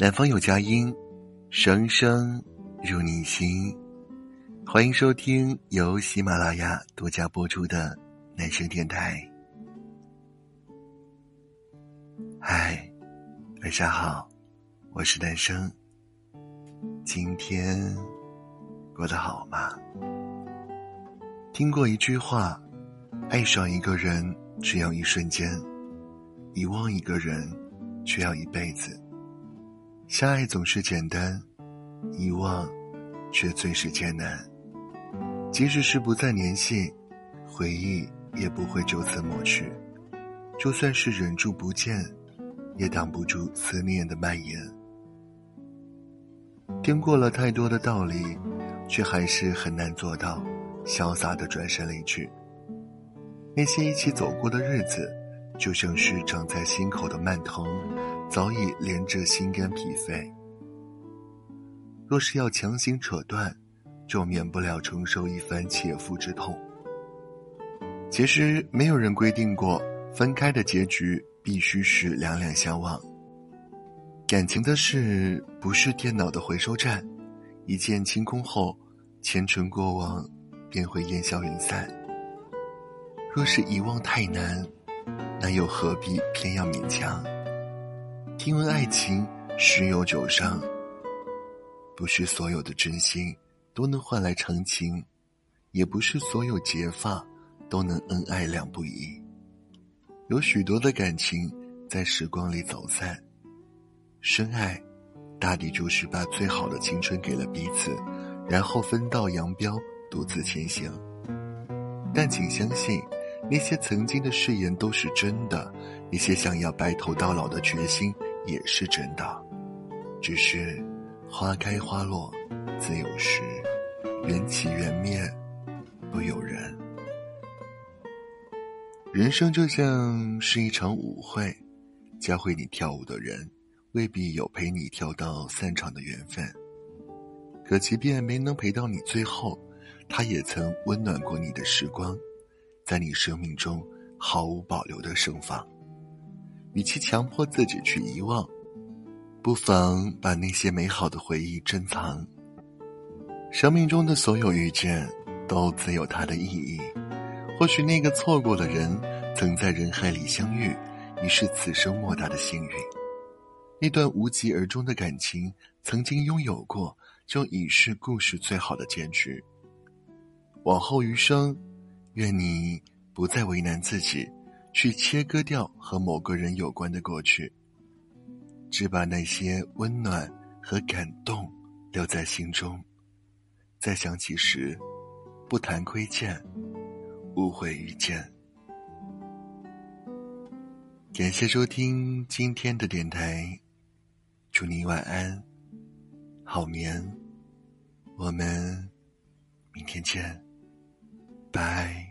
南方有佳音，声声入你心。欢迎收听由喜马拉雅独家播出的男生电台。嗨，晚上好，我是男生。今天过得好吗？听过一句话：爱上一个人只要一瞬间，遗忘一个人却要一辈子。相爱总是简单，遗忘却最是艰难。即使是不再联系，回忆也不会就此抹去。就算是忍住不见，也挡不住思念的蔓延。听过了太多的道理，却还是很难做到潇洒的转身离去。那些一起走过的日子，就像是长在心口的蔓藤。早已连着心肝脾肺。若是要强行扯断，就免不了承受一番切肤之痛。其实没有人规定过分开的结局必须是两两相望。感情的事不是电脑的回收站，一键清空后，前尘过往便会烟消云散。若是遗忘太难，那又何必偏要勉强？听闻爱情十有九伤，不是所有的真心都能换来长情，也不是所有结发都能恩爱两不疑。有许多的感情在时光里走散，深爱，大抵就是把最好的青春给了彼此，然后分道扬镳，独自前行。但请相信，那些曾经的誓言都是真的，那些想要白头到老的决心。也是真的，只是花开花落自有时，缘起缘灭不由人。人生就像是一场舞会，教会你跳舞的人未必有陪你跳到散场的缘分。可即便没能陪到你最后，他也曾温暖过你的时光，在你生命中毫无保留的盛放。与其强迫自己去遗忘，不妨把那些美好的回忆珍藏。生命中的所有遇见，都自有它的意义。或许那个错过的人，曾在人海里相遇，已是此生莫大的幸运。那段无疾而终的感情，曾经拥有过，就已是故事最好的结局。往后余生，愿你不再为难自己。去切割掉和某个人有关的过去，只把那些温暖和感动留在心中。再想起时，不谈亏欠，无悔遇见。感谢收听今天的电台，祝你晚安，好眠。我们明天见，拜。